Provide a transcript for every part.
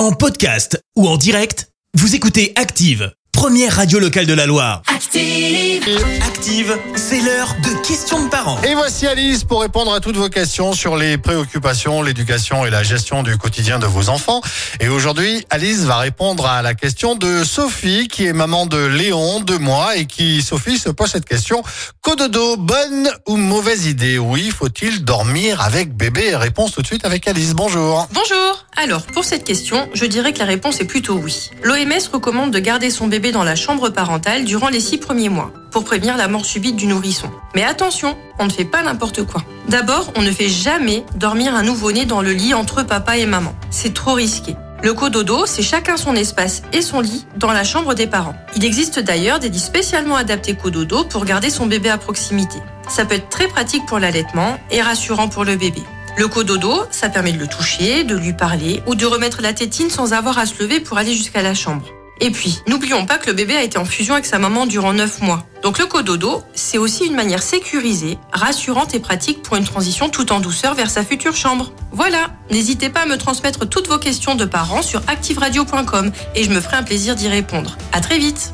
En podcast ou en direct, vous écoutez Active, première radio locale de la Loire. Active. Active, c'est l'heure de questions de parents. Et voici Alice pour répondre à toutes vos questions sur les préoccupations, l'éducation et la gestion du quotidien de vos enfants. Et aujourd'hui, Alice va répondre à la question de Sophie, qui est maman de Léon, de moi, et qui, Sophie, se pose cette question. Cododo, bonne ou mauvaise idée? Oui, faut-il dormir avec bébé? Réponse tout de suite avec Alice. Bonjour. Bonjour. Alors, pour cette question, je dirais que la réponse est plutôt oui. L'OMS recommande de garder son bébé dans la chambre parentale durant les six premiers mois, pour prévenir la mort subite du nourrisson. Mais attention, on ne fait pas n'importe quoi. D'abord, on ne fait jamais dormir un nouveau-né dans le lit entre papa et maman. C'est trop risqué. Le cododo, c'est chacun son espace et son lit dans la chambre des parents. Il existe d'ailleurs des lits spécialement adaptés cododo pour garder son bébé à proximité. Ça peut être très pratique pour l'allaitement et rassurant pour le bébé. Le cododo, ça permet de le toucher, de lui parler ou de remettre la tétine sans avoir à se lever pour aller jusqu'à la chambre. Et puis, n'oublions pas que le bébé a été en fusion avec sa maman durant 9 mois. Donc le cododo, c'est aussi une manière sécurisée, rassurante et pratique pour une transition tout en douceur vers sa future chambre. Voilà, n'hésitez pas à me transmettre toutes vos questions de parents sur activeradio.com et je me ferai un plaisir d'y répondre. À très vite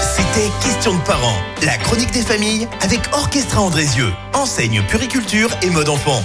C'était Questions de parents, la chronique des familles avec Orchestra Andrézieux, enseigne puriculture et mode enfant.